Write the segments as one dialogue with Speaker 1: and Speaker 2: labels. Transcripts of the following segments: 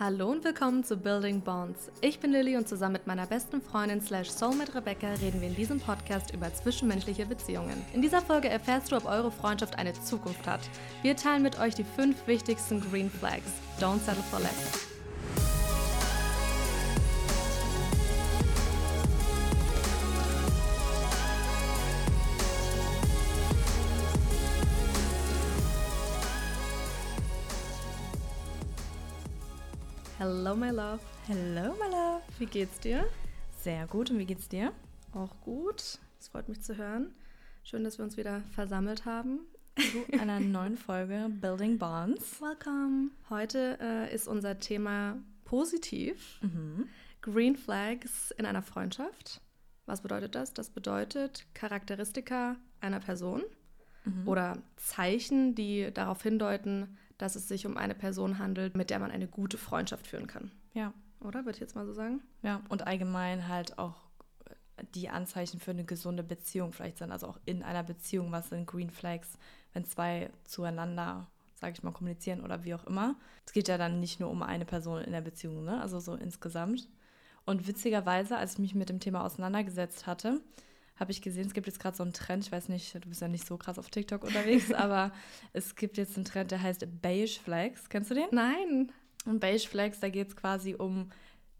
Speaker 1: Hallo und willkommen zu Building Bonds. Ich bin Lilly und zusammen mit meiner besten Freundin slash Soulmate Rebecca reden wir in diesem Podcast über zwischenmenschliche Beziehungen. In dieser Folge erfährst du, ob eure Freundschaft eine Zukunft hat. Wir teilen mit euch die fünf wichtigsten Green Flags. Don't settle for less. Hello, my love.
Speaker 2: Hello, my love.
Speaker 1: Wie geht's dir?
Speaker 2: Sehr gut. Und wie geht's dir?
Speaker 1: Auch gut. Es freut mich zu hören. Schön, dass wir uns wieder versammelt haben.
Speaker 2: Zu einer neuen Folge Building Bonds.
Speaker 1: Welcome. Heute äh, ist unser Thema positiv. Mhm. Green Flags in einer Freundschaft. Was bedeutet das? Das bedeutet Charakteristika einer Person mhm. oder Zeichen, die darauf hindeuten, dass es sich um eine Person handelt, mit der man eine gute Freundschaft führen kann.
Speaker 2: Ja.
Speaker 1: Oder? Würde ich jetzt mal so sagen?
Speaker 2: Ja, und allgemein halt auch die Anzeichen für eine gesunde Beziehung vielleicht sind. Also auch in einer Beziehung, was sind Green Flags, wenn zwei zueinander, sage ich mal, kommunizieren oder wie auch immer. Es geht ja dann nicht nur um eine Person in der Beziehung, ne? also so insgesamt. Und witzigerweise, als ich mich mit dem Thema auseinandergesetzt hatte, habe ich gesehen, es gibt jetzt gerade so einen Trend, ich weiß nicht, du bist ja nicht so krass auf TikTok unterwegs, aber es gibt jetzt einen Trend, der heißt Beige Flags. Kennst du den?
Speaker 1: Nein.
Speaker 2: Und Beige Flags, da geht es quasi um,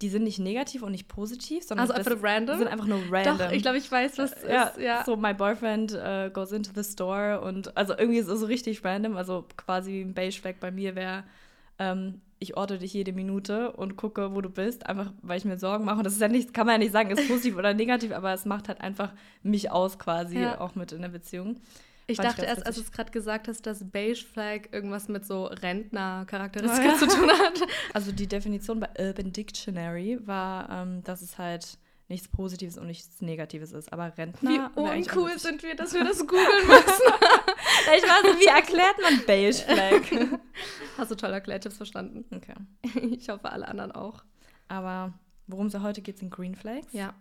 Speaker 2: die sind nicht negativ und nicht positiv, sondern
Speaker 1: also einfach random?
Speaker 2: sind einfach nur random.
Speaker 1: Doch, ich glaube, ich weiß, was
Speaker 2: ja, ist. Ja, so my boyfriend uh, goes into the store und also irgendwie ist es so richtig random, also quasi ein Beige Flag bei mir wäre, ähm, ich orte dich jede Minute und gucke, wo du bist, einfach weil ich mir Sorgen mache. Und das ist ja nicht, kann man ja nicht sagen, ist positiv oder negativ, aber es macht halt einfach mich aus quasi ja. auch mit in der Beziehung.
Speaker 1: Ich Fand dachte ich erst, als du es gerade gesagt hast, dass Beige Flag irgendwas mit so Rentner-Charakteristika ja. zu tun hat.
Speaker 2: Also die Definition bei Urban Dictionary war, ähm, dass es halt nichts Positives und nichts Negatives ist. Aber Rentner.
Speaker 1: Wie uncool sind wir, dass wir das googeln müssen.
Speaker 2: ich war so, wie erklärt man Beige Flag?
Speaker 1: Hast du toll erklärt, ich hab's verstanden.
Speaker 2: Okay.
Speaker 1: Ich hoffe, alle anderen auch.
Speaker 2: Aber worum es ja heute geht, sind Green Flags.
Speaker 1: Ja.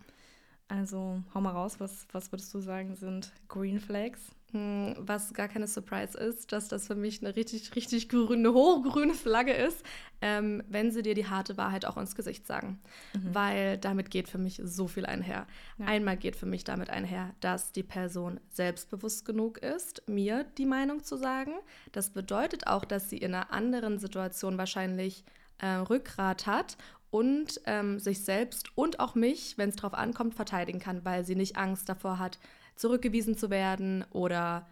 Speaker 2: Also hau mal raus, was, was würdest du sagen, sind Green Flags?
Speaker 1: Hm, was gar keine Surprise ist, dass das für mich eine richtig, richtig grüne, hochgrüne Flagge ist, ähm, wenn sie dir die harte Wahrheit auch ins Gesicht sagen. Mhm. Weil damit geht für mich so viel einher. Ja. Einmal geht für mich damit einher, dass die Person selbstbewusst genug ist, mir die Meinung zu sagen. Das bedeutet auch, dass sie in einer anderen Situation wahrscheinlich äh, Rückgrat hat und ähm, sich selbst und auch mich, wenn es darauf ankommt, verteidigen kann, weil sie nicht Angst davor hat, zurückgewiesen zu werden oder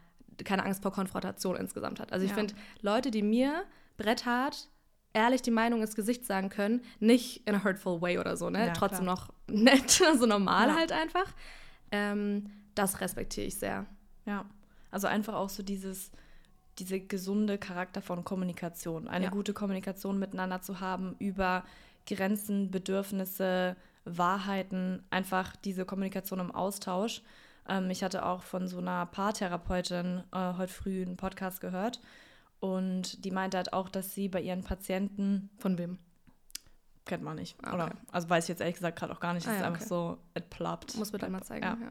Speaker 1: keine Angst vor Konfrontation insgesamt hat. Also ich ja. finde, Leute, die mir bretthart ehrlich die Meinung ins Gesicht sagen können, nicht in a hurtful way oder so, ne? Ja, Trotzdem klar. noch nett, also normal ja. halt einfach. Ähm, das respektiere ich sehr.
Speaker 2: Ja, also einfach auch so dieses, diese gesunde Charakter von Kommunikation, eine gute Kommunikation miteinander zu haben über Grenzen, Bedürfnisse, Wahrheiten, einfach diese Kommunikation im Austausch. Ähm, ich hatte auch von so einer Paartherapeutin äh, heute früh einen Podcast gehört und die meinte halt auch, dass sie bei ihren Patienten.
Speaker 1: Von wem?
Speaker 2: Kennt man nicht. Ah, okay. Oder, also weiß ich jetzt ehrlich gesagt gerade auch gar nicht. Es ah, ja, ist einfach okay. so, it ploppt.
Speaker 1: Muss mir dann mal zeigen.
Speaker 2: Ja. ja.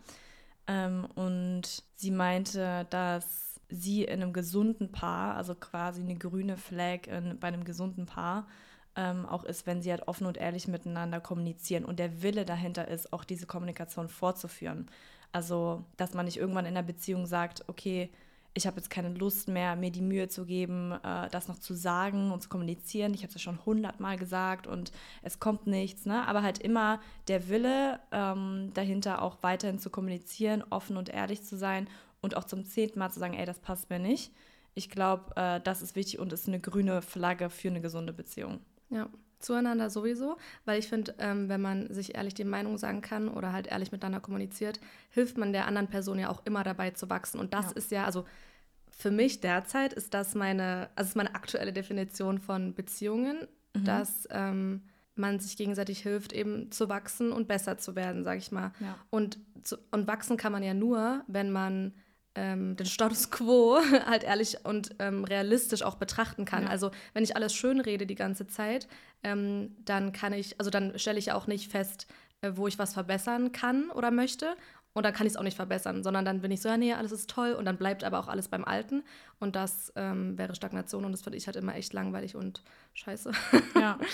Speaker 2: Ähm, und sie meinte, dass sie in einem gesunden Paar, also quasi eine grüne Flag in, bei einem gesunden Paar, ähm, auch ist, wenn sie halt offen und ehrlich miteinander kommunizieren und der Wille dahinter ist, auch diese Kommunikation fortzuführen. Also, dass man nicht irgendwann in der Beziehung sagt, okay, ich habe jetzt keine Lust mehr, mir die Mühe zu geben, äh, das noch zu sagen und zu kommunizieren. Ich habe es schon hundertmal gesagt und es kommt nichts. Ne? Aber halt immer der Wille ähm, dahinter auch weiterhin zu kommunizieren, offen und ehrlich zu sein und auch zum zehnten Mal zu sagen, ey, das passt mir nicht. Ich glaube, äh, das ist wichtig und ist eine grüne Flagge für eine gesunde Beziehung.
Speaker 1: Ja, zueinander sowieso, weil ich finde, ähm, wenn man sich ehrlich die Meinung sagen kann oder halt ehrlich miteinander kommuniziert, hilft man der anderen Person ja auch immer dabei zu wachsen. Und das ja. ist ja, also für mich derzeit ist das meine, also ist meine aktuelle Definition von Beziehungen, mhm. dass ähm, man sich gegenseitig hilft, eben zu wachsen und besser zu werden, sage ich mal. Ja. Und, zu, und wachsen kann man ja nur, wenn man ähm, den Status quo halt ehrlich und ähm, realistisch auch betrachten kann. Ja. Also wenn ich alles schön rede die ganze Zeit, ähm, dann kann ich, also dann stelle ich ja auch nicht fest, äh, wo ich was verbessern kann oder möchte. Und dann kann ich es auch nicht verbessern, sondern dann bin ich so, ja, nee, alles ist toll und dann bleibt aber auch alles beim Alten. Und das ähm, wäre Stagnation und das finde ich halt immer echt langweilig und scheiße.
Speaker 2: Ja.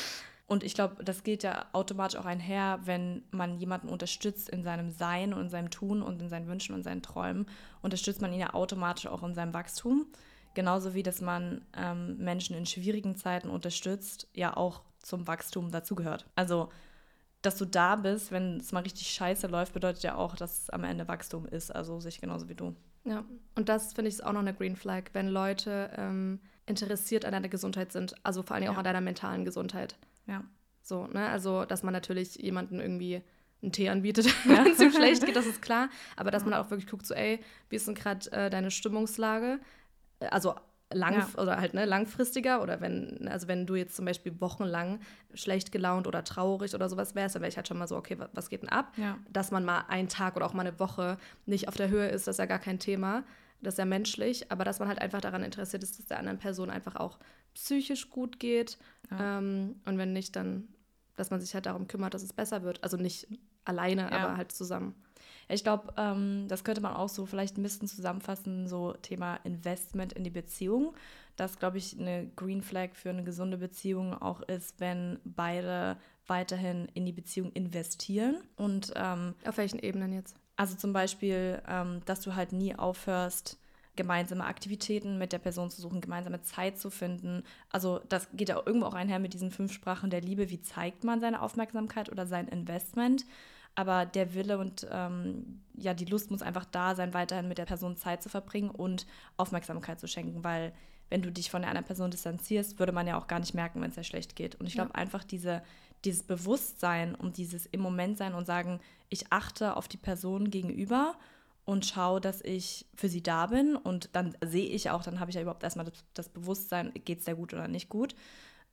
Speaker 2: Und ich glaube, das geht ja automatisch auch einher, wenn man jemanden unterstützt in seinem Sein und in seinem Tun und in seinen Wünschen und seinen Träumen, unterstützt man ihn ja automatisch auch in seinem Wachstum. Genauso wie, dass man ähm, Menschen in schwierigen Zeiten unterstützt, ja auch zum Wachstum dazugehört. Also, dass du da bist, wenn es mal richtig scheiße läuft, bedeutet ja auch, dass es am Ende Wachstum ist. Also sich genauso wie du.
Speaker 1: Ja, und das finde ich auch noch eine Green Flag, wenn Leute ähm, interessiert an deiner Gesundheit sind, also vor allem ja. auch an deiner mentalen Gesundheit.
Speaker 2: Ja.
Speaker 1: So, ne? Also, dass man natürlich jemanden irgendwie einen Tee anbietet, ja. wenn es ihm schlecht geht, das ist klar. Aber dass man auch wirklich guckt, so, ey, wie ist denn gerade äh, deine Stimmungslage? Äh, also lang ja. oder halt ne, langfristiger oder wenn, also wenn du jetzt zum Beispiel wochenlang schlecht gelaunt oder traurig oder sowas wärst, dann wäre ich halt schon mal so, okay, was geht denn ab?
Speaker 2: Ja.
Speaker 1: Dass man mal einen Tag oder auch mal eine Woche nicht auf der Höhe ist, das ist ja gar kein Thema. Das ist ja menschlich, aber dass man halt einfach daran interessiert ist, dass der anderen Person einfach auch psychisch gut geht. Ja. Ähm, und wenn nicht, dann, dass man sich halt darum kümmert, dass es besser wird. Also nicht alleine, aber halt zusammen.
Speaker 2: Ich glaube, ähm, das könnte man auch so vielleicht ein bisschen zusammenfassen, so Thema Investment in die Beziehung. Das, glaube ich, eine Green Flag für eine gesunde Beziehung auch ist, wenn beide weiterhin in die Beziehung investieren. Und ähm,
Speaker 1: auf welchen Ebenen jetzt?
Speaker 2: Also zum Beispiel, ähm, dass du halt nie aufhörst, gemeinsame Aktivitäten mit der Person zu suchen, gemeinsame Zeit zu finden. Also das geht ja irgendwo auch einher mit diesen fünf Sprachen der Liebe. Wie zeigt man seine Aufmerksamkeit oder sein Investment? aber der Wille und ähm, ja, die Lust muss einfach da sein, weiterhin mit der Person Zeit zu verbringen und Aufmerksamkeit zu schenken, weil wenn du dich von der anderen Person distanzierst, würde man ja auch gar nicht merken, wenn es dir schlecht geht. Und ich glaube ja. einfach diese, dieses Bewusstsein und dieses im Moment sein und sagen, ich achte auf die Person gegenüber und schaue, dass ich für sie da bin und dann sehe ich auch, dann habe ich ja überhaupt erstmal das, das Bewusstsein, geht es dir gut oder nicht gut,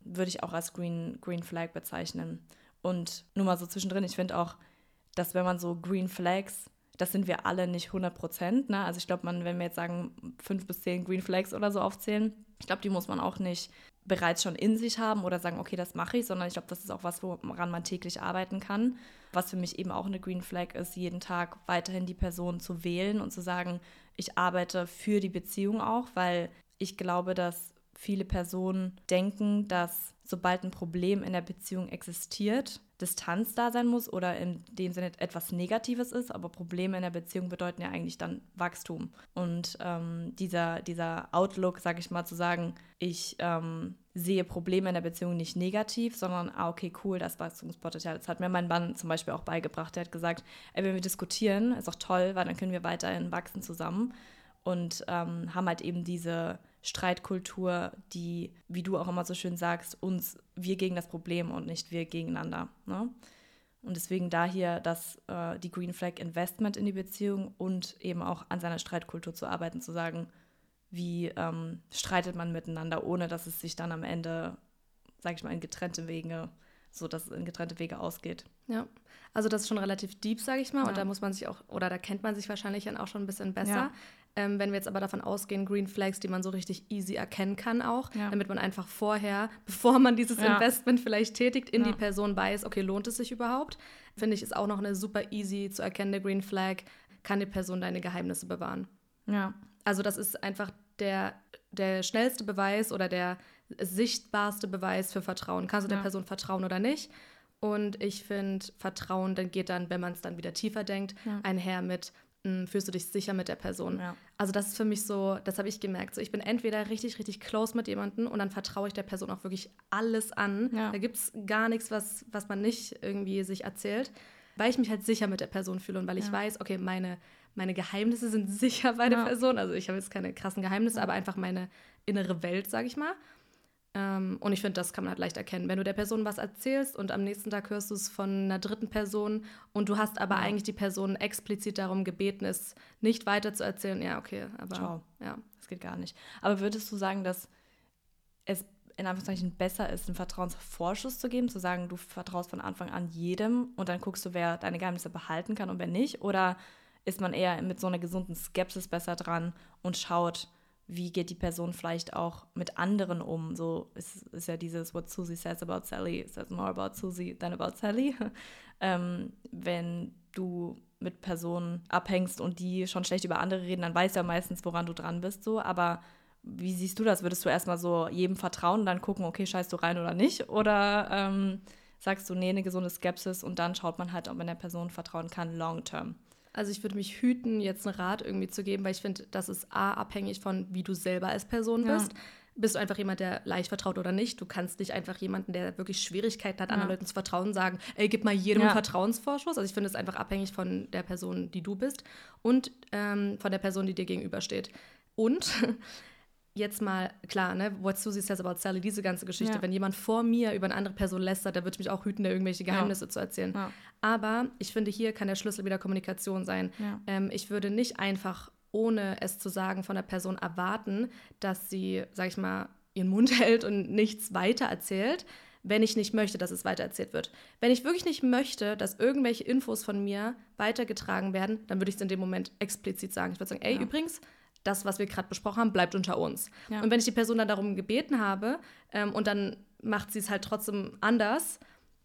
Speaker 2: würde ich auch als Green, Green Flag bezeichnen. Und nur mal so zwischendrin, ich finde auch, dass wenn man so Green Flags, das sind wir alle nicht 100 Prozent, ne? Also ich glaube, man, wenn wir jetzt sagen, fünf bis zehn Green Flags oder so aufzählen, ich glaube, die muss man auch nicht bereits schon in sich haben oder sagen, okay, das mache ich, sondern ich glaube, das ist auch was, woran man täglich arbeiten kann. Was für mich eben auch eine Green Flag ist, jeden Tag weiterhin die Person zu wählen und zu sagen, ich arbeite für die Beziehung auch, weil ich glaube, dass viele Personen denken, dass sobald ein Problem in der Beziehung existiert, Distanz da sein muss oder in dem Sinne etwas Negatives ist, aber Probleme in der Beziehung bedeuten ja eigentlich dann Wachstum. Und ähm, dieser, dieser Outlook, sage ich mal, zu sagen, ich ähm, sehe Probleme in der Beziehung nicht negativ, sondern, ah, okay, cool, das Wachstumspotenzial. Das hat mir mein Mann zum Beispiel auch beigebracht. Der hat gesagt, ey, wenn wir diskutieren, ist auch toll, weil dann können wir weiterhin wachsen zusammen und ähm, haben halt eben diese Streitkultur, die, wie du auch immer so schön sagst, uns, wir gegen das Problem und nicht wir gegeneinander. Ne? Und deswegen da hier das, äh, die Green Flag Investment in die Beziehung und eben auch an seiner Streitkultur zu arbeiten, zu sagen, wie ähm, streitet man miteinander, ohne dass es sich dann am Ende, sage ich mal, in getrennte Wege, so dass es in getrennte Wege ausgeht.
Speaker 1: Ja, also das ist schon relativ deep, sage ich mal. Ja. Und da muss man sich auch, oder da kennt man sich wahrscheinlich dann auch schon ein bisschen besser. Ja. Ähm, wenn wir jetzt aber davon ausgehen, Green Flags, die man so richtig easy erkennen kann auch, ja. damit man einfach vorher, bevor man dieses ja. Investment vielleicht tätigt, in ja. die Person weiß, okay, lohnt es sich überhaupt? Finde ich, ist auch noch eine super easy zu erkennende Green Flag, kann die Person deine Geheimnisse bewahren.
Speaker 2: Ja.
Speaker 1: Also das ist einfach der, der schnellste Beweis oder der sichtbarste Beweis für Vertrauen. Kannst du der Person vertrauen oder nicht? Und ich finde, Vertrauen dann geht dann, wenn man es dann wieder tiefer denkt, einher mit fühlst du dich sicher mit der Person. Ja. Also das ist für mich so, das habe ich gemerkt. So, ich bin entweder richtig, richtig close mit jemandem und dann vertraue ich der Person auch wirklich alles an. Ja. Da gibt es gar nichts, was, was man nicht irgendwie sich erzählt, weil ich mich halt sicher mit der Person fühle und weil ich weiß, okay, meine, meine Geheimnisse sind sicher bei der Person. Also ich habe jetzt keine krassen Geheimnisse, aber einfach meine innere Welt, sage ich mal. Ähm, und ich finde, das kann man halt leicht erkennen. Wenn du der Person was erzählst und am nächsten Tag hörst du es von einer dritten Person und du hast aber ja. eigentlich die Person explizit darum gebeten, es nicht weiter zu erzählen, ja, okay, aber
Speaker 2: Ciao. ja, das geht gar nicht. Aber würdest du sagen, dass es in Anführungszeichen besser ist, einen Vertrauensvorschuss zu geben, zu sagen, du vertraust von Anfang an jedem und dann guckst du, wer deine Geheimnisse behalten kann und wer nicht? Oder ist man eher mit so einer gesunden Skepsis besser dran und schaut, wie geht die Person vielleicht auch mit anderen um. So ist, ist ja dieses What Susie says about Sally says more about Susie than about Sally. ähm, wenn du mit Personen abhängst und die schon schlecht über andere reden, dann weißt du ja meistens, woran du dran bist, so, aber wie siehst du das? Würdest du erstmal so jedem vertrauen und dann gucken, okay, scheißt du rein oder nicht? Oder ähm, sagst du, nee, eine gesunde Skepsis und dann schaut man halt, ob man der Person vertrauen kann, long term?
Speaker 1: Also ich würde mich hüten, jetzt einen Rat irgendwie zu geben, weil ich finde, das ist A, abhängig von, wie du selber als Person bist. Ja. Bist du einfach jemand, der leicht vertraut oder nicht? Du kannst nicht einfach jemanden, der wirklich Schwierigkeiten hat, ja. anderen Leuten zu vertrauen, sagen, ey, gib mal jedem ja. einen Vertrauensvorschuss. Also ich finde es einfach abhängig von der Person, die du bist und ähm, von der Person, die dir gegenübersteht. Und jetzt mal, klar, ne, what Susie says about Sally, diese ganze Geschichte, ja. wenn jemand vor mir über eine andere Person lästert, da würde ich mich auch hüten, da irgendwelche Geheimnisse ja. zu erzählen. Ja. Aber ich finde, hier kann der Schlüssel wieder Kommunikation sein. Ähm, ich würde nicht einfach, ohne es zu sagen, von der Person erwarten, dass sie, sag ich mal, ihren Mund hält und nichts weiter erzählt, wenn ich nicht möchte, dass es weitererzählt wird. Wenn ich wirklich nicht möchte, dass irgendwelche Infos von mir weitergetragen werden, dann würde ich es in dem Moment explizit sagen. Ich würde sagen, ey, übrigens, das, was wir gerade besprochen haben, bleibt unter uns. Ja. Und wenn ich die Person dann darum gebeten habe ähm, und dann macht sie es halt trotzdem anders,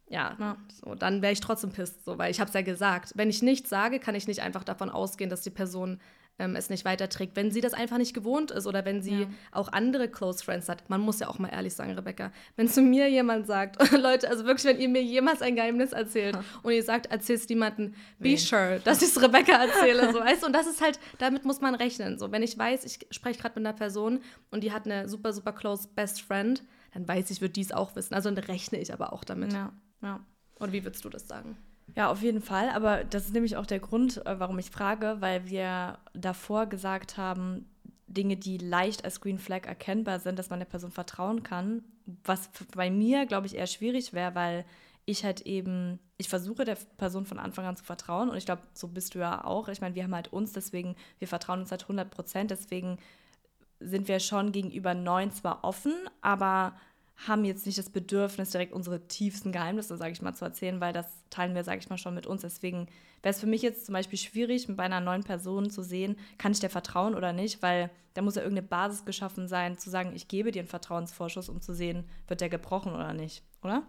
Speaker 1: ja, ja. So, dann wäre ich trotzdem pisst, so, weil ich habe es ja gesagt. Wenn ich nichts sage, kann ich nicht einfach davon ausgehen, dass die Person ähm, es nicht weiterträgt. Wenn sie das einfach nicht gewohnt ist oder wenn sie ja. auch andere Close Friends hat, man muss ja auch mal ehrlich sagen, Rebecca, wenn zu mir jemand sagt, Leute, also wirklich, wenn ihr mir jemals ein Geheimnis erzählt ja. und ihr sagt, erzählst niemanden, be nee. sure, dass ich es Rebecca erzähle, so weißt Und das ist halt, damit muss man rechnen. So, wenn ich weiß, ich spreche gerade mit einer Person und die hat eine super, super close Best Friend, dann weiß ich, wird dies auch wissen. Also dann rechne ich aber auch damit. Ja, ja. Und wie würdest du das sagen?
Speaker 2: Ja, auf jeden Fall. Aber das ist nämlich auch der Grund, äh, warum ich frage, weil wir davor gesagt haben, Dinge, die leicht als Green Flag erkennbar sind, dass man der Person vertrauen kann. Was bei mir, glaube ich, eher schwierig wäre, weil ich halt eben, ich versuche der Person von Anfang an zu vertrauen und ich glaube, so bist du ja auch. Ich meine, wir haben halt uns, deswegen, wir vertrauen uns halt 100 Prozent, deswegen sind wir schon gegenüber neun zwar offen, aber haben jetzt nicht das Bedürfnis, direkt unsere tiefsten Geheimnisse, sage ich mal, zu erzählen, weil das teilen wir, sage ich mal, schon mit uns. Deswegen wäre es für mich jetzt zum Beispiel schwierig, bei einer neuen Person zu sehen, kann ich der vertrauen oder nicht, weil da muss ja irgendeine Basis geschaffen sein, zu sagen, ich gebe dir einen Vertrauensvorschuss, um zu sehen, wird der gebrochen oder nicht, oder?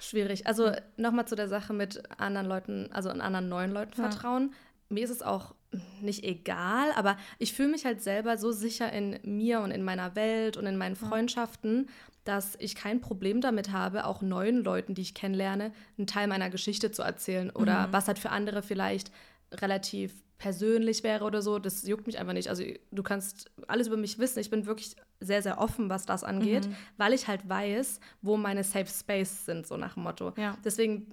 Speaker 1: Schwierig. Also nochmal zu der Sache mit anderen Leuten, also an anderen neuen Leuten ja. vertrauen. Mir ist es auch nicht egal, aber ich fühle mich halt selber so sicher in mir und in meiner Welt und in meinen Freundschaften, dass ich kein Problem damit habe, auch neuen Leuten, die ich kennenlerne, einen Teil meiner Geschichte zu erzählen oder mhm. was halt für andere vielleicht relativ persönlich wäre oder so. Das juckt mich einfach nicht. Also du kannst alles über mich wissen. Ich bin wirklich sehr, sehr offen, was das angeht, mhm. weil ich halt weiß, wo meine Safe Space sind, so nach dem Motto. Ja. Deswegen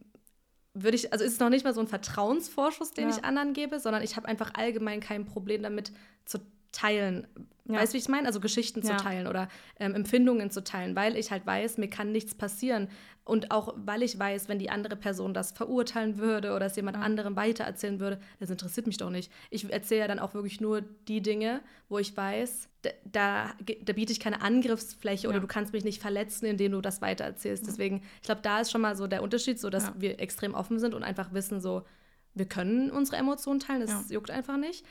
Speaker 1: würde ich, also ist es noch nicht mal so ein Vertrauensvorschuss, den ja. ich anderen gebe, sondern ich habe einfach allgemein kein Problem damit zu teilen. Ja. Weißt du, wie ich meine? Also Geschichten ja. zu teilen oder ähm, Empfindungen zu teilen, weil ich halt weiß, mir kann nichts passieren. Und auch weil ich weiß, wenn die andere Person das verurteilen würde oder es jemand ja. anderem weitererzählen würde, das interessiert mich doch nicht. Ich erzähle ja dann auch wirklich nur die Dinge, wo ich weiß, da, da, biete ich keine Angriffsfläche ja. oder du kannst mich nicht verletzen, indem du das weitererzählst. Deswegen, ich glaube, da ist schon mal so der Unterschied, so dass wir extrem offen sind und einfach wissen, so, wir können unsere Emotionen teilen, das juckt einfach nicht.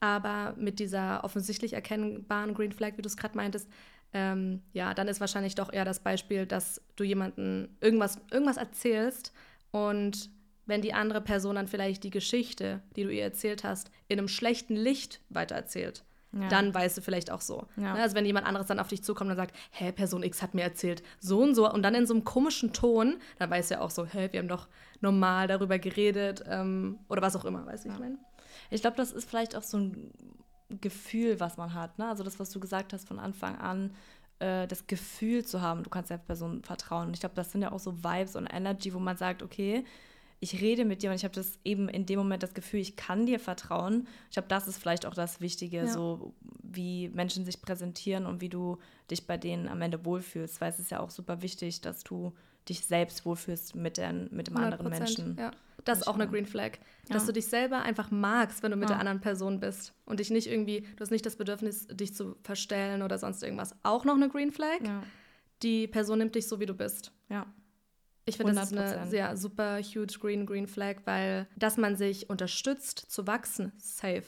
Speaker 1: Aber mit dieser offensichtlich erkennbaren Green Flag, wie du es gerade meintest, ähm, ja, dann ist wahrscheinlich doch eher das Beispiel, dass du jemanden irgendwas, irgendwas erzählst und wenn die andere Person dann vielleicht die Geschichte, die du ihr erzählt hast, in einem schlechten Licht weitererzählt, ja. dann weißt du vielleicht auch so. Ja. Ne, also wenn jemand anderes dann auf dich zukommt und sagt, hä, Person X hat mir erzählt, so und so, und dann in so einem komischen Ton, dann weißt du ja auch so, hä, wir haben doch normal darüber geredet ähm, oder was auch immer, weißt du, ja. ich meine?
Speaker 2: Ich glaube, das ist vielleicht auch so ein Gefühl, was man hat. Ne? Also das, was du gesagt hast von Anfang an, äh, das Gefühl zu haben, du kannst der Person vertrauen. Und ich glaube, das sind ja auch so Vibes und Energy, wo man sagt, okay, ich rede mit dir und ich habe das eben in dem Moment das Gefühl, ich kann dir vertrauen. Ich glaube, das ist vielleicht auch das Wichtige, ja. so wie Menschen sich präsentieren und wie du dich bei denen am Ende wohlfühlst. Weil es ist ja auch super wichtig, dass du dich selbst wohlfühlst mit, den, mit dem anderen Menschen.
Speaker 1: Ja. Das ist auch eine Green Flag. Dass ja. du dich selber einfach magst, wenn du mit ja. der anderen Person bist. Und dich nicht irgendwie, du hast nicht das Bedürfnis, dich zu verstellen oder sonst irgendwas. Auch noch eine Green Flag. Ja. Die Person nimmt dich so, wie du bist. Ja. Ich finde, das ist eine sehr super huge Green Green Flag, weil dass man sich unterstützt zu wachsen, safe.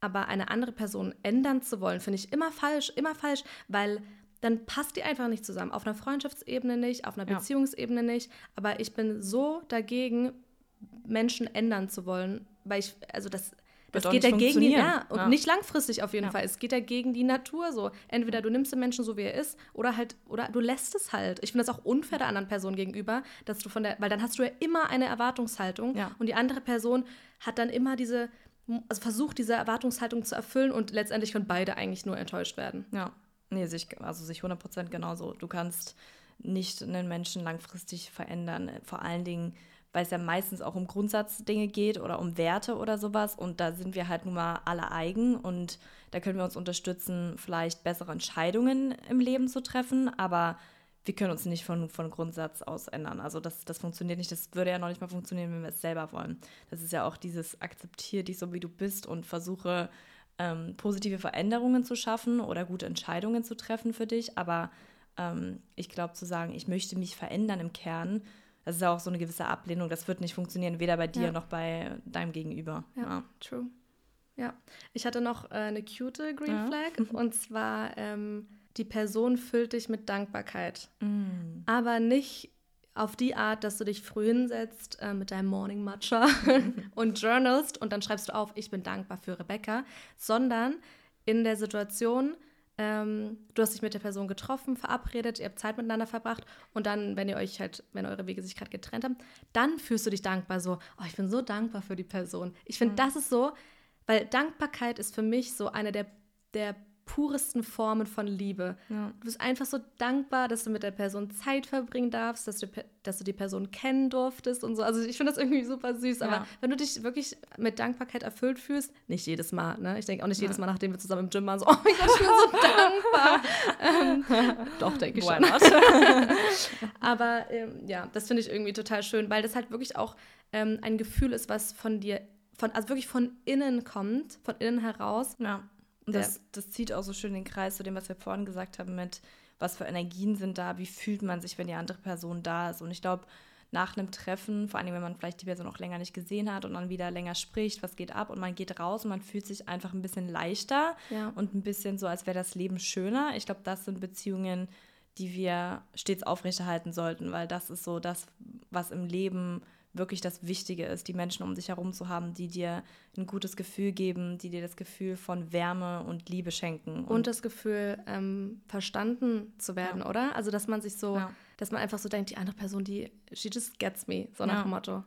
Speaker 1: Aber eine andere Person ändern zu wollen, finde ich immer falsch, immer falsch, weil dann passt die einfach nicht zusammen. Auf einer Freundschaftsebene nicht, auf einer ja. Beziehungsebene nicht. Aber ich bin so dagegen, Menschen ändern zu wollen, weil ich, also das, das geht ja gegen die, ja, und ja. nicht langfristig auf jeden ja. Fall. Es geht ja gegen die Natur so. Entweder du nimmst den Menschen so, wie er ist, oder halt, oder du lässt es halt. Ich finde das auch unfair der anderen Person gegenüber, dass du von der, weil dann hast du ja immer eine Erwartungshaltung ja. und die andere Person hat dann immer diese, also versucht diese Erwartungshaltung zu erfüllen und letztendlich können beide eigentlich nur enttäuscht werden.
Speaker 2: Ja, nee, sich, also sich 100% genauso. Du kannst nicht einen Menschen langfristig verändern. Vor allen Dingen weil es ja meistens auch um Grundsatzdinge geht oder um Werte oder sowas. Und da sind wir halt nun mal alle eigen und da können wir uns unterstützen, vielleicht bessere Entscheidungen im Leben zu treffen, aber wir können uns nicht von, von Grundsatz aus ändern. Also das, das funktioniert nicht. Das würde ja noch nicht mal funktionieren, wenn wir es selber wollen. Das ist ja auch dieses akzeptiere dich so, wie du bist und versuche ähm, positive Veränderungen zu schaffen oder gute Entscheidungen zu treffen für dich. Aber ähm, ich glaube zu sagen, ich möchte mich verändern im Kern, das ist ja auch so eine gewisse Ablehnung. Das wird nicht funktionieren, weder bei dir ja. noch bei deinem Gegenüber.
Speaker 1: Ja, ja. true. Ja, ich hatte noch äh, eine cute Green ja. Flag und zwar ähm, die Person füllt dich mit Dankbarkeit, mm. aber nicht auf die Art, dass du dich früh hinsetzt äh, mit deinem Morning Matcha und journalst und dann schreibst du auf, ich bin dankbar für Rebecca, sondern in der Situation, ähm, du hast dich mit der Person getroffen, verabredet, ihr habt Zeit miteinander verbracht und dann, wenn ihr euch halt, wenn eure Wege sich gerade getrennt haben, dann fühlst du dich dankbar so, oh, ich bin so dankbar für die Person. Ich finde, mhm. das ist so, weil Dankbarkeit ist für mich so eine der, der puresten Formen von Liebe. Ja. Du bist einfach so dankbar, dass du mit der Person Zeit verbringen darfst, dass du, dass du die Person kennen durftest und so. Also ich finde das irgendwie super süß. Ja. Aber wenn du dich wirklich mit Dankbarkeit erfüllt fühlst, nicht jedes Mal, ne? Ich denke auch nicht jedes Mal, nachdem wir zusammen im Gym waren, so, oh mein Gott, ich bin so dankbar. ähm, doch, denke ich Why schon. Aber ähm, ja, das finde ich irgendwie total schön, weil das halt wirklich auch ähm, ein Gefühl ist, was von dir, von, also wirklich von innen kommt, von innen heraus.
Speaker 2: Ja und das, das zieht auch so schön den Kreis zu dem, was wir vorhin gesagt haben, mit was für Energien sind da, wie fühlt man sich, wenn die andere Person da ist. Und ich glaube, nach einem Treffen, vor allem wenn man vielleicht die Person auch länger nicht gesehen hat und dann wieder länger spricht, was geht ab und man geht raus und man fühlt sich einfach ein bisschen leichter ja. und ein bisschen so, als wäre das Leben schöner. Ich glaube, das sind Beziehungen, die wir stets aufrechterhalten sollten, weil das ist so das, was im Leben wirklich das Wichtige ist, die Menschen um dich herum zu haben, die dir ein gutes Gefühl geben, die dir das Gefühl von Wärme und Liebe schenken.
Speaker 1: Und, und das Gefühl, ähm, verstanden zu werden, ja. oder? Also, dass man sich so, ja. dass man einfach so denkt, die andere Person, die, she just gets me, so nach ja. dem Motto.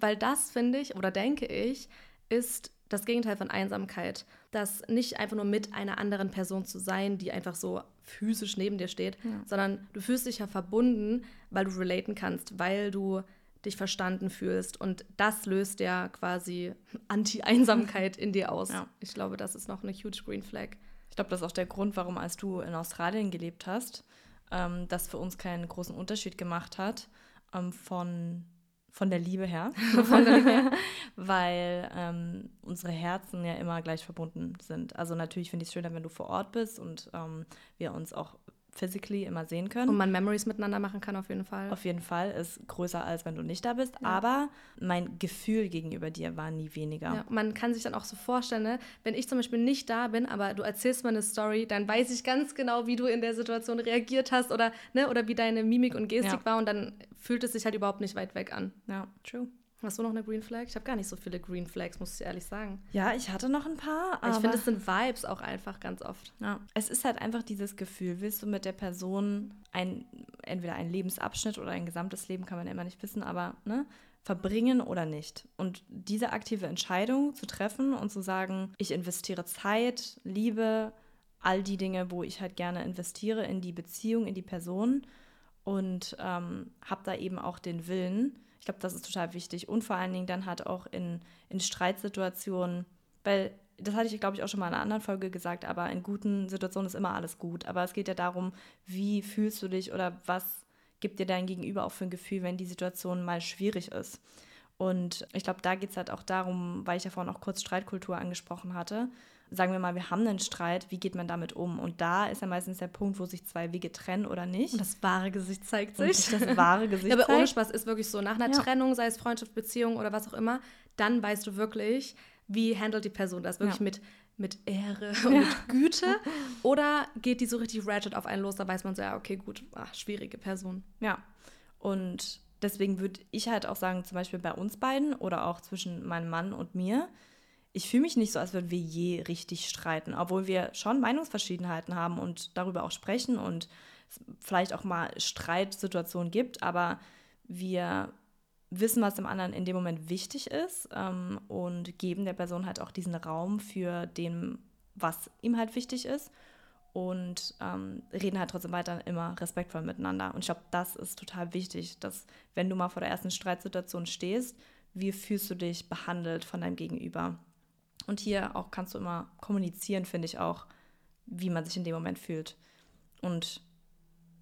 Speaker 1: Weil das, finde ich, oder denke ich, ist das Gegenteil von Einsamkeit. Das nicht einfach nur mit einer anderen Person zu sein, die einfach so physisch neben dir steht, sondern du fühlst dich ja verbunden, weil du relaten kannst, weil du dich verstanden fühlst. Und das löst ja quasi Anti-Einsamkeit in dir aus. Ja. Ich glaube, das ist noch eine huge Green Flag.
Speaker 2: Ich glaube, das ist auch der Grund, warum, als du in Australien gelebt hast, ähm, das für uns keinen großen Unterschied gemacht hat ähm, von, von der Liebe her. der Liebe her. Weil ähm, unsere Herzen ja immer gleich verbunden sind. Also natürlich finde ich es schöner, wenn du vor Ort bist und ähm, wir uns auch physically immer sehen können.
Speaker 1: Und man Memories miteinander machen kann auf jeden Fall.
Speaker 2: Auf jeden Fall ist größer als wenn du nicht da bist. Ja. Aber mein Gefühl gegenüber dir war nie weniger.
Speaker 1: Ja, man kann sich dann auch so vorstellen, ne? wenn ich zum Beispiel nicht da bin, aber du erzählst mir eine Story, dann weiß ich ganz genau, wie du in der Situation reagiert hast oder, ne, oder wie deine Mimik und Gestik ja. war und dann fühlt es sich halt überhaupt nicht weit weg an.
Speaker 2: Ja, true.
Speaker 1: Hast du noch eine Green Flag? Ich habe gar nicht so viele Green Flags, muss ich ehrlich sagen.
Speaker 2: Ja, ich hatte noch ein paar.
Speaker 1: Aber ich finde, es sind Vibes auch einfach ganz oft.
Speaker 2: Ja. Es ist halt einfach dieses Gefühl, willst du mit der Person ein, entweder einen Lebensabschnitt oder ein gesamtes Leben, kann man ja immer nicht wissen, aber ne, verbringen oder nicht. Und diese aktive Entscheidung zu treffen und zu sagen, ich investiere Zeit, Liebe, all die Dinge, wo ich halt gerne investiere in die Beziehung, in die Person und ähm, habe da eben auch den Willen, ich glaube, das ist total wichtig. Und vor allen Dingen dann halt auch in, in Streitsituationen, weil das hatte ich, glaube ich, auch schon mal in einer anderen Folge gesagt, aber in guten Situationen ist immer alles gut. Aber es geht ja darum, wie fühlst du dich oder was gibt dir dein Gegenüber auch für ein Gefühl, wenn die Situation mal schwierig ist. Und ich glaube, da geht es halt auch darum, weil ich ja vorhin auch kurz Streitkultur angesprochen hatte, sagen wir mal, wir haben einen Streit, wie geht man damit um? Und da ist ja meistens der Punkt, wo sich zwei Wege trennen oder nicht.
Speaker 1: Und das wahre Gesicht zeigt sich.
Speaker 2: Das wahre Gesicht
Speaker 1: ja, aber zeigt. ohne Spaß ist wirklich so, nach einer ja. Trennung, sei es Freundschaft, Beziehung oder was auch immer, dann weißt du wirklich, wie handelt die Person das wirklich ja. mit, mit Ehre und mit Güte oder geht die so richtig ratchet auf einen los, da weiß man so, ja, okay, gut, ach, schwierige Person.
Speaker 2: Ja, und deswegen würde ich halt auch sagen, zum Beispiel bei uns beiden oder auch zwischen meinem Mann und mir, ich fühle mich nicht so, als würden wir je richtig streiten, obwohl wir schon Meinungsverschiedenheiten haben und darüber auch sprechen und vielleicht auch mal Streitsituationen gibt, aber wir wissen, was dem anderen in dem Moment wichtig ist ähm, und geben der Person halt auch diesen Raum für den, was ihm halt wichtig ist und ähm, reden halt trotzdem weiter immer respektvoll miteinander. Und ich glaube, das ist total wichtig, dass wenn du mal vor der ersten Streitsituation stehst, wie fühlst du dich behandelt von deinem Gegenüber? Und hier auch kannst du immer kommunizieren, finde ich auch, wie man sich in dem Moment fühlt. Und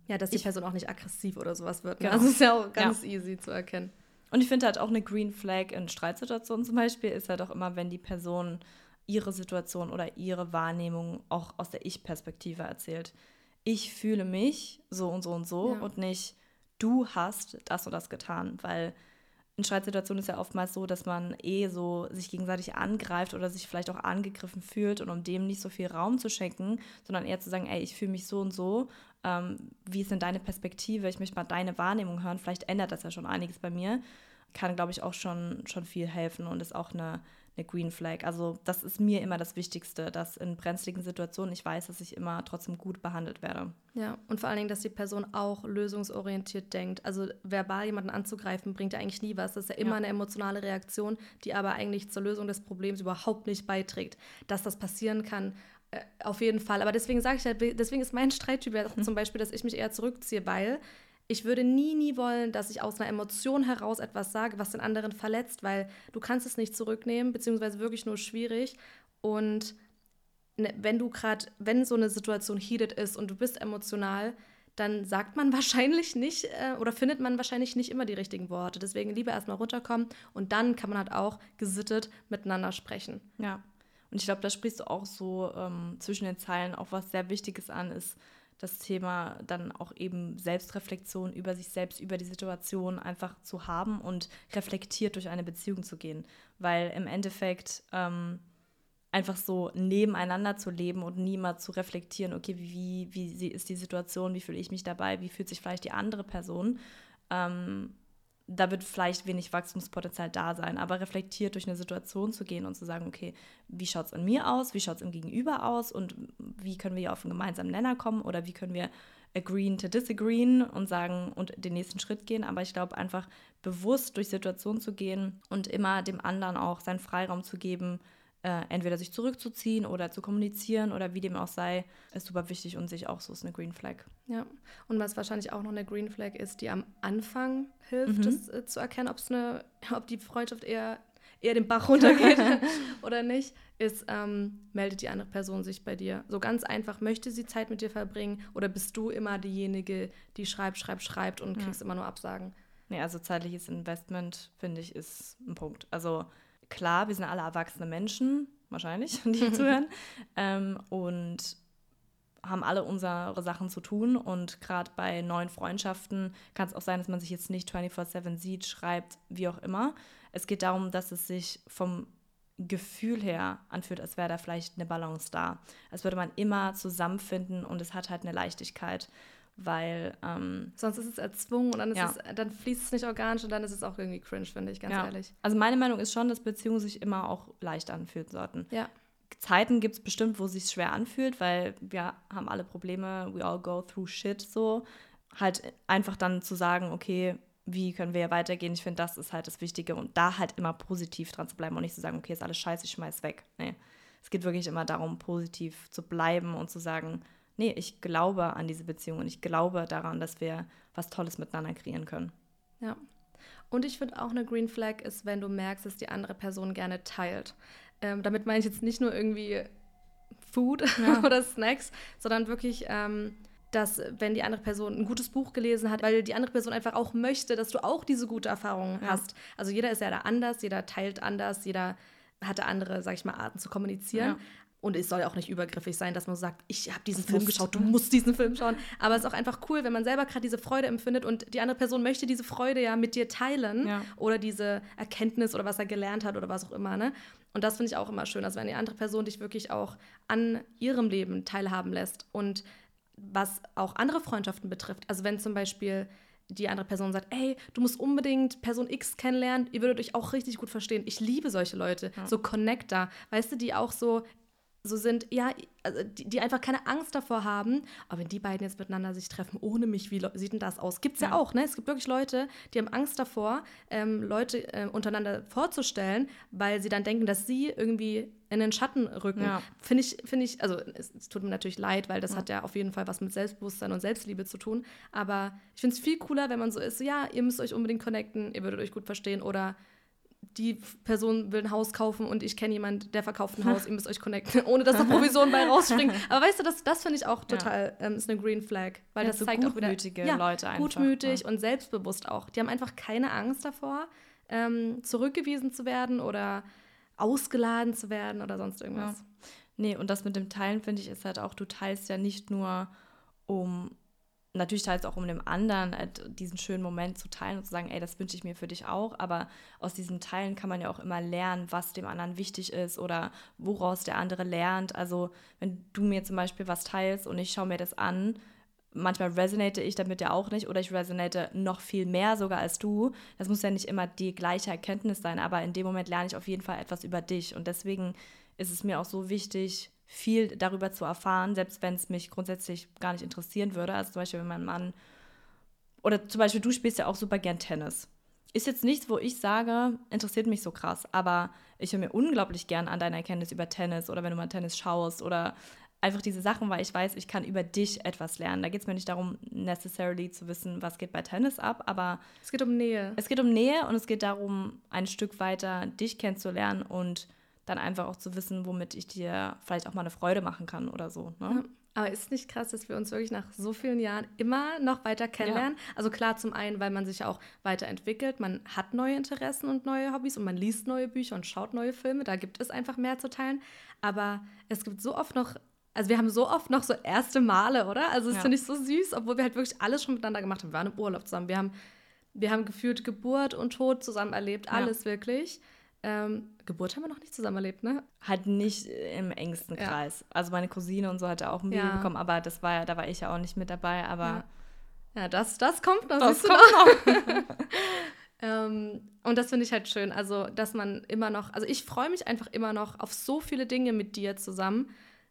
Speaker 1: ja, dass die ich, Person auch nicht aggressiv oder sowas wird. Ne? Genau. Also ist ja auch ganz ja. easy zu erkennen.
Speaker 2: Und ich finde halt auch eine Green Flag in Streitsituationen zum Beispiel ist halt auch immer, wenn die Person ihre Situation oder ihre Wahrnehmung auch aus der Ich-Perspektive erzählt. Ich fühle mich so und so und so ja. und nicht du hast das und das getan, weil in Streitsituationen ist ja oftmals so, dass man eh so sich gegenseitig angreift oder sich vielleicht auch angegriffen fühlt und um dem nicht so viel Raum zu schenken, sondern eher zu sagen, ey, ich fühle mich so und so, ähm, wie ist denn deine Perspektive, ich möchte mal deine Wahrnehmung hören, vielleicht ändert das ja schon einiges bei mir, kann, glaube ich, auch schon, schon viel helfen und ist auch eine, eine Green Flag. Also das ist mir immer das Wichtigste, dass in brenzligen Situationen ich weiß, dass ich immer trotzdem gut behandelt werde.
Speaker 1: Ja, und vor allen Dingen, dass die Person auch lösungsorientiert denkt. Also verbal jemanden anzugreifen, bringt ja eigentlich nie was. Das ist ja immer ja. eine emotionale Reaktion, die aber eigentlich zur Lösung des Problems überhaupt nicht beiträgt. Dass das passieren kann, äh, auf jeden Fall. Aber deswegen sage ich halt, deswegen ist mein Streittyp ja mhm. zum Beispiel, dass ich mich eher zurückziehe, weil ich würde nie, nie wollen, dass ich aus einer Emotion heraus etwas sage, was den anderen verletzt, weil du kannst es nicht zurücknehmen, beziehungsweise wirklich nur schwierig. Und ne, wenn du gerade, wenn so eine Situation heated ist und du bist emotional, dann sagt man wahrscheinlich nicht äh, oder findet man wahrscheinlich nicht immer die richtigen Worte. Deswegen lieber erstmal runterkommen und dann kann man halt auch gesittet miteinander sprechen.
Speaker 2: Ja. Und ich glaube, da sprichst du auch so ähm, zwischen den Zeilen auch was sehr Wichtiges an, ist, das Thema dann auch eben Selbstreflexion über sich selbst, über die Situation einfach zu haben und reflektiert durch eine Beziehung zu gehen. Weil im Endeffekt ähm, einfach so nebeneinander zu leben und niemals zu reflektieren, okay, wie, wie ist die Situation, wie fühle ich mich dabei, wie fühlt sich vielleicht die andere Person, ähm, da wird vielleicht wenig Wachstumspotenzial da sein, aber reflektiert durch eine Situation zu gehen und zu sagen, okay, wie schaut es in mir aus, wie schaut es im Gegenüber aus und wie können wir auf einen gemeinsamen Nenner kommen oder wie können wir agreeen to disagreeen und sagen und den nächsten Schritt gehen. Aber ich glaube, einfach bewusst durch Situationen zu gehen und immer dem anderen auch seinen Freiraum zu geben, äh, entweder sich zurückzuziehen oder zu kommunizieren oder wie dem auch sei, ist super wichtig und sich auch so ist eine Green Flag.
Speaker 1: Ja, und was wahrscheinlich auch noch eine Green Flag ist, die am Anfang hilft, mhm. das äh, zu erkennen, ob's eine, ob die Freundschaft eher, eher den Bach runtergeht oder nicht, ist, ähm, meldet die andere Person sich bei dir. So ganz einfach, möchte sie Zeit mit dir verbringen oder bist du immer diejenige, die schreibt, schreibt, schreibt und ja. kriegst immer nur Absagen?
Speaker 2: Nee, also zeitliches Investment, finde ich, ist ein Punkt. Also klar, wir sind alle erwachsene Menschen, wahrscheinlich, die hier zuhören, ähm, und haben alle unsere Sachen zu tun. Und gerade bei neuen Freundschaften kann es auch sein, dass man sich jetzt nicht 24-7 sieht, schreibt, wie auch immer. Es geht darum, dass es sich vom Gefühl her anfühlt, als wäre da vielleicht eine Balance da. Als würde man immer zusammenfinden und es hat halt eine Leichtigkeit weil ähm,
Speaker 1: sonst ist es erzwungen und dann, ja. es, dann fließt es nicht organisch und dann ist es auch irgendwie cringe, finde ich, ganz ja. ehrlich.
Speaker 2: Also meine Meinung ist schon, dass Beziehungen sich immer auch leicht anfühlen sollten. Ja. Zeiten gibt es bestimmt, wo es sich schwer anfühlt, weil wir haben alle Probleme, we all go through shit so. Halt einfach dann zu sagen, okay, wie können wir weitergehen? Ich finde, das ist halt das Wichtige und da halt immer positiv dran zu bleiben und nicht zu sagen, okay, ist alles scheiße, ich schmeiß weg. Nee. Es geht wirklich immer darum, positiv zu bleiben und zu sagen, nee, ich glaube an diese Beziehung und ich glaube daran, dass wir was Tolles miteinander kreieren können.
Speaker 1: Ja. Und ich finde auch eine Green Flag ist, wenn du merkst, dass die andere Person gerne teilt. Ähm, damit meine ich jetzt nicht nur irgendwie Food ja. oder Snacks, sondern wirklich, ähm, dass wenn die andere Person ein gutes Buch gelesen hat, weil die andere Person einfach auch möchte, dass du auch diese gute Erfahrung ja. hast. Also jeder ist ja da anders, jeder teilt anders, jeder hatte andere, sag ich mal, Arten zu kommunizieren. Ja. Und es soll auch nicht übergriffig sein, dass man sagt, ich habe diesen Film geschaut, du musst diesen Film schauen. Aber es ist auch einfach cool, wenn man selber gerade diese Freude empfindet und die andere Person möchte diese Freude ja mit dir teilen ja. oder diese Erkenntnis oder was er gelernt hat oder was auch immer. Ne? Und das finde ich auch immer schön, also wenn die andere Person dich wirklich auch an ihrem Leben teilhaben lässt und was auch andere Freundschaften betrifft. Also wenn zum Beispiel die andere Person sagt, ey, du musst unbedingt Person X kennenlernen, ihr würdet euch auch richtig gut verstehen. Ich liebe solche Leute, ja. so Connector, weißt du, die auch so so sind, ja, also die, die, einfach keine Angst davor haben, aber wenn die beiden jetzt miteinander sich treffen, ohne mich, wie sieht denn das aus? Gibt es ja. ja. auch, ne? Es gibt wirklich Leute, die haben Angst davor, ähm, Leute äh, untereinander vorzustellen, weil sie dann denken, dass sie irgendwie in den Schatten rücken. Ja. Finde ich, finde ich, also es, es, tut mir natürlich leid, weil das ja. hat ja auf jeden Fall was mit Selbstbewusstsein und Selbstliebe zu tun. Aber ich finde es viel cooler, wenn man so ist, ja, ihr müsst euch unbedingt connecten, ihr würdet euch gut verstehen oder die Person will ein Haus kaufen und ich kenne jemanden, der verkauft ein Haus, ihr müsst euch connecten, ohne dass da Provision bei rausspringt. Aber weißt du, das, das finde ich auch total, ja. ähm, ist eine Green Flag, weil ja, das so zeigt auch wieder
Speaker 2: ja, Leute einfach.
Speaker 1: Gutmütig und selbstbewusst auch. Die haben einfach keine Angst davor, ähm, zurückgewiesen zu werden oder ausgeladen zu werden oder sonst irgendwas. Ja.
Speaker 2: Nee, und das mit dem Teilen finde ich ist halt auch, du teilst ja nicht nur um natürlich teilst auch um dem anderen äh, diesen schönen Moment zu teilen und zu sagen, ey, das wünsche ich mir für dich auch, aber aus diesen Teilen kann man ja auch immer lernen, was dem anderen wichtig ist oder woraus der andere lernt. Also wenn du mir zum Beispiel was teilst und ich schaue mir das an, manchmal resonate ich damit ja auch nicht oder ich resonate noch viel mehr sogar als du. Das muss ja nicht immer die gleiche Erkenntnis sein, aber in dem Moment lerne ich auf jeden Fall etwas über dich und deswegen ist es mir auch so wichtig, viel darüber zu erfahren, selbst wenn es mich grundsätzlich gar nicht interessieren würde. Also zum Beispiel, wenn mein Mann oder zum Beispiel du spielst ja auch super gern Tennis. Ist jetzt nichts, wo ich sage, interessiert mich so krass, aber ich höre mir unglaublich gern an deiner Erkenntnis über Tennis oder wenn du mal Tennis schaust oder einfach diese Sachen, weil ich weiß, ich kann über dich etwas lernen. Da geht es mir nicht darum, necessarily zu wissen, was geht bei Tennis ab, aber
Speaker 1: es geht um Nähe.
Speaker 2: Es geht um Nähe und es geht darum, ein Stück weiter dich kennenzulernen und dann einfach auch zu wissen, womit ich dir vielleicht auch mal eine Freude machen kann oder so. Ne?
Speaker 1: Ja. Aber ist nicht krass, dass wir uns wirklich nach so vielen Jahren immer noch weiter kennenlernen? Ja. Also klar, zum einen, weil man sich auch weiterentwickelt, man hat neue Interessen und neue Hobbys und man liest neue Bücher und schaut neue Filme, da gibt es einfach mehr zu teilen. Aber es gibt so oft noch, also wir haben so oft noch so erste Male, oder? Also das ja. finde ich so süß, obwohl wir halt wirklich alles schon miteinander gemacht haben. Wir waren im Urlaub zusammen, wir haben, wir haben gefühlt Geburt und Tod zusammen erlebt, alles ja. wirklich. Ähm, Geburt haben wir noch nicht zusammen erlebt, ne?
Speaker 2: Halt nicht im engsten ja. Kreis. Also meine Cousine und so hat ja auch ein Baby ja. bekommen, aber das war ja, da war ich ja auch nicht mit dabei, aber.
Speaker 1: Ja, ja das, das kommt noch,
Speaker 2: das kommt noch. noch.
Speaker 1: ähm, und das finde ich halt schön. Also, dass man immer noch, also ich freue mich einfach immer noch auf so viele Dinge mit dir zusammen.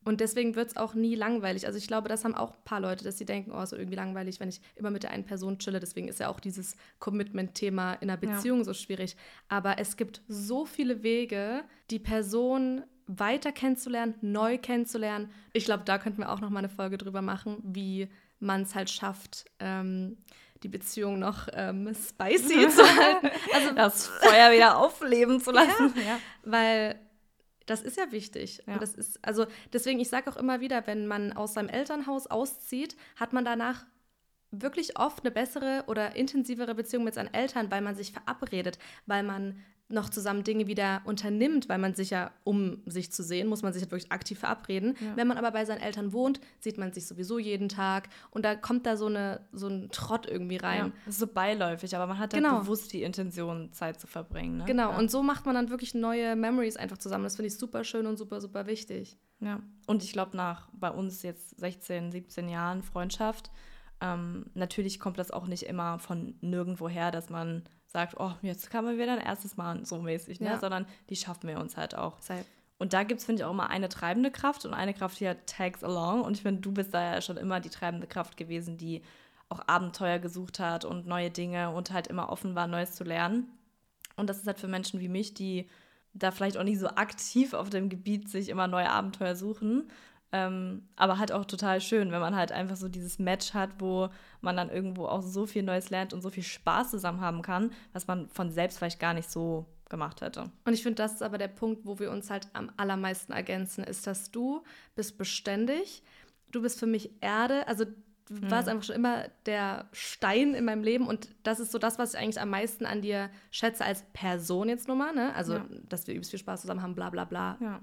Speaker 1: Und deswegen wird es auch nie langweilig. Also ich glaube, das haben auch ein paar Leute, dass sie denken, oh, so irgendwie langweilig, wenn ich immer mit der einen Person chille. Deswegen ist ja auch dieses Commitment-Thema in einer Beziehung ja. so schwierig. Aber es gibt so viele Wege, die Person weiter kennenzulernen, neu kennenzulernen. Ich glaube, da könnten wir auch noch mal eine Folge drüber machen, wie man es halt schafft, ähm, die Beziehung noch ähm, spicy zu halten.
Speaker 2: Also das Feuer wieder aufleben zu lassen.
Speaker 1: Ja, ja. Weil das ist ja wichtig. Ja. Und das ist, also deswegen, ich sage auch immer wieder, wenn man aus seinem Elternhaus auszieht, hat man danach wirklich oft eine bessere oder intensivere Beziehung mit seinen Eltern, weil man sich verabredet, weil man noch zusammen Dinge wieder unternimmt, weil man sich ja, um sich zu sehen, muss man sich halt wirklich aktiv verabreden. Ja. Wenn man aber bei seinen Eltern wohnt, sieht man sich sowieso jeden Tag und da kommt da so, eine, so ein Trott irgendwie rein. Ja,
Speaker 2: das ist so beiläufig, aber man hat genau. dann bewusst die Intention, Zeit zu verbringen. Ne?
Speaker 1: Genau, ja. und so macht man dann wirklich neue Memories einfach zusammen. Das finde ich super schön und super, super wichtig.
Speaker 2: Ja, und ich glaube, nach bei uns jetzt 16, 17 Jahren Freundschaft, ähm, natürlich kommt das auch nicht immer von nirgendwoher, dass man sagt, oh, jetzt kann man wieder ein erstes Mal so mäßig, ne? Ja. sondern die schaffen wir uns halt auch.
Speaker 1: Sei.
Speaker 2: Und da gibt es, finde ich, auch immer eine treibende Kraft und eine Kraft, die halt tags along. Und ich finde, du bist da ja schon immer die treibende Kraft gewesen, die auch Abenteuer gesucht hat und neue Dinge und halt immer offen war, Neues zu lernen. Und das ist halt für Menschen wie mich, die da vielleicht auch nicht so aktiv auf dem Gebiet sich immer neue Abenteuer suchen, ähm, aber halt auch total schön, wenn man halt einfach so dieses Match hat, wo man dann irgendwo auch so viel Neues lernt und so viel Spaß zusammen haben kann, was man von selbst vielleicht gar nicht so gemacht hätte.
Speaker 1: Und ich finde, das ist aber der Punkt, wo wir uns halt am allermeisten ergänzen, ist, dass du bist beständig, du bist für mich Erde, also du mhm. warst einfach schon immer der Stein in meinem Leben und das ist so das, was ich eigentlich am meisten an dir schätze als Person jetzt nochmal, ne? Also, ja. dass wir übelst viel Spaß zusammen haben, bla bla bla. Ja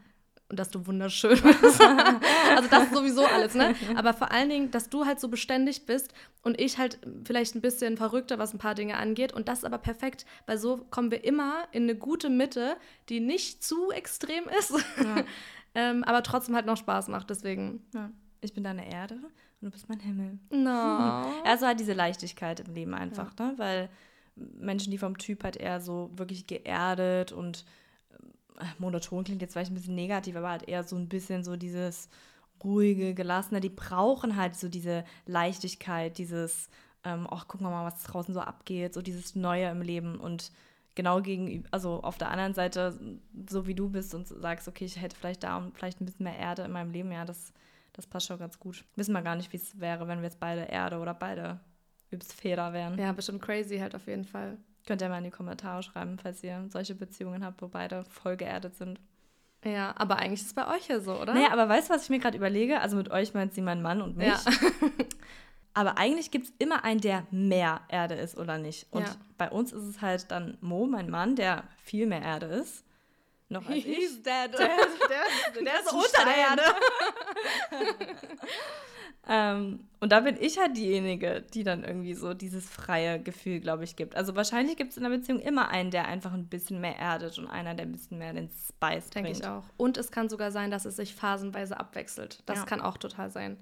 Speaker 1: und dass du wunderschön bist. also das ist sowieso alles, ne? Aber vor allen Dingen, dass du halt so beständig bist und ich halt vielleicht ein bisschen verrückter, was ein paar Dinge angeht. Und das ist aber perfekt, weil so kommen wir immer in eine gute Mitte, die nicht zu extrem ist, ja. ähm, aber trotzdem halt noch Spaß macht. Deswegen.
Speaker 2: Ja. Ich bin deine Erde und du bist mein Himmel.
Speaker 1: No.
Speaker 2: Also halt diese Leichtigkeit im Leben einfach, ja. ne? Weil Menschen, die vom Typ halt eher so wirklich geerdet und monoton klingt jetzt vielleicht ein bisschen negativ, aber halt eher so ein bisschen so dieses ruhige, gelassene, die brauchen halt so diese Leichtigkeit, dieses, ähm, ach, gucken wir mal, was draußen so abgeht, so dieses Neue im Leben und genau gegenüber, also auf der anderen Seite, so wie du bist und sagst, okay, ich hätte vielleicht da und vielleicht ein bisschen mehr Erde in meinem Leben, ja, das, das passt schon ganz gut. Wissen wir gar nicht, wie es wäre, wenn wir jetzt beide Erde oder beide übelst Feder wären.
Speaker 1: Ja, bestimmt crazy halt auf jeden Fall.
Speaker 2: Könnt ihr mal in die Kommentare schreiben, falls ihr solche Beziehungen habt, wo beide voll geerdet sind.
Speaker 1: Ja, aber eigentlich ist es bei euch ja so, oder?
Speaker 2: Naja, aber weißt du, was ich mir gerade überlege? Also mit euch meint sie mein Mann und mich. Ja. aber eigentlich gibt es immer einen, der mehr Erde ist oder nicht. Und ja. bei uns ist es halt dann Mo, mein Mann, der viel mehr Erde ist. Noch als He's ich. dead. Der, der, der, der ist unter der Erde. Ähm, und da bin ich halt diejenige, die dann irgendwie so dieses freie Gefühl, glaube ich, gibt. Also wahrscheinlich gibt es in einer Beziehung immer einen, der einfach ein bisschen mehr erdet und einer, der ein bisschen mehr den Spice
Speaker 1: Denke ich auch. Und es kann sogar sein, dass es sich phasenweise abwechselt. Das ja. kann auch total sein.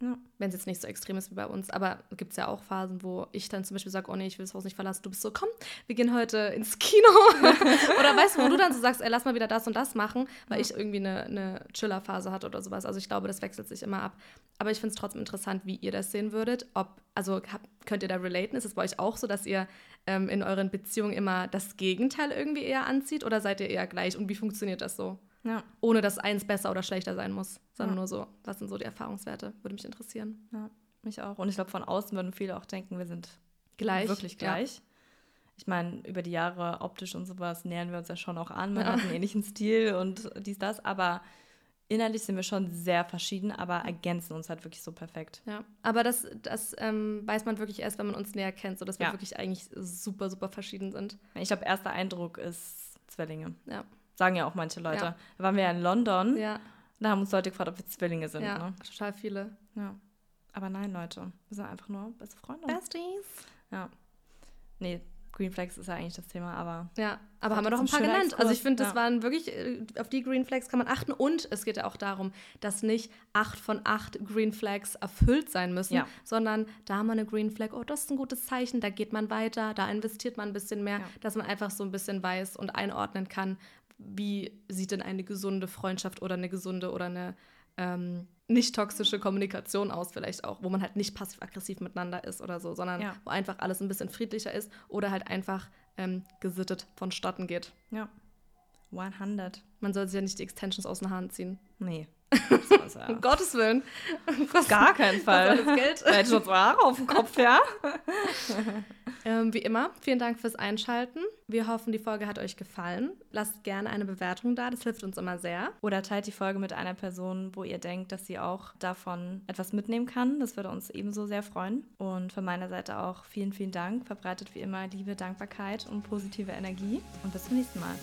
Speaker 1: Ja. Wenn es jetzt nicht so extrem ist wie bei uns. Aber gibt es ja auch Phasen, wo ich dann zum Beispiel sage, oh nee, ich will das Haus nicht verlassen. Du bist so, komm, wir gehen heute ins Kino. oder weißt du, wo du dann so sagst, ey, lass mal wieder das und das machen, weil ja. ich irgendwie eine, eine Chiller-Phase hatte oder sowas. Also ich glaube, das wechselt sich immer ab. Aber ich finde es trotzdem interessant, wie ihr das sehen würdet. Ob, also hab, könnt ihr da relaten? Ist es bei euch auch so, dass ihr ähm, in euren Beziehungen immer das Gegenteil irgendwie eher anzieht oder seid ihr eher gleich? Und wie funktioniert das so? Ja. Ohne dass eins besser oder schlechter sein muss, sondern ja. nur so, was sind so die Erfahrungswerte? Würde mich interessieren.
Speaker 2: Ja, mich auch. Und ich glaube, von außen würden viele auch denken, wir sind gleich. wirklich gleich. Ja. Ich meine, über die Jahre optisch und sowas nähern wir uns ja schon auch an. Man hat einen ähnlichen Stil und dies, das, aber innerlich sind wir schon sehr verschieden, aber ergänzen uns halt wirklich so perfekt.
Speaker 1: Ja, aber das, das ähm, weiß man wirklich erst, wenn man uns näher kennt, sodass wir wirklich eigentlich super, super verschieden sind.
Speaker 2: Ich glaube, erster Eindruck ist Zwillinge. Ja. Sagen ja auch manche Leute. Ja. Da waren wir ja in London. Ja. Da haben uns Leute gefragt, ob wir Zwillinge sind. Ja, ne?
Speaker 1: total viele.
Speaker 2: Ja. Aber nein, Leute. Wir sind einfach nur beste Freunde.
Speaker 1: Besties.
Speaker 2: Ja. Nee, Green Flags ist ja eigentlich das Thema, aber.
Speaker 1: Ja, aber haben wir doch ein paar genannt. Exkurs. Also ich finde, das ja. waren wirklich, äh, auf die Green Flags kann man achten. Und es geht ja auch darum, dass nicht acht von acht Green Flags erfüllt sein müssen, ja. sondern da haben wir eine Green Flag, oh, das ist ein gutes Zeichen, da geht man weiter, da investiert man ein bisschen mehr, ja. dass man einfach so ein bisschen weiß und einordnen kann, wie sieht denn eine gesunde Freundschaft oder eine gesunde oder eine ähm, nicht toxische Kommunikation aus, vielleicht auch, wo man halt nicht passiv-aggressiv miteinander ist oder so, sondern ja. wo einfach alles ein bisschen friedlicher ist oder halt einfach ähm, gesittet vonstatten geht.
Speaker 2: Ja. 100.
Speaker 1: Man soll sich ja nicht die Extensions aus den Haaren ziehen.
Speaker 2: Nee.
Speaker 1: um Gottes Willen.
Speaker 2: Auf gar keinen Fall. Das Geld. Da hätte schon Haare auf dem Kopf, ja.
Speaker 1: ähm, wie immer, vielen Dank fürs Einschalten. Wir hoffen, die Folge hat euch gefallen. Lasst gerne eine Bewertung da, das hilft uns immer sehr.
Speaker 2: Oder teilt die Folge mit einer Person, wo ihr denkt, dass sie auch davon etwas mitnehmen kann. Das würde uns ebenso sehr freuen. Und von meiner Seite auch vielen, vielen Dank. Verbreitet wie immer Liebe, Dankbarkeit und positive Energie. Und bis zum nächsten Mal.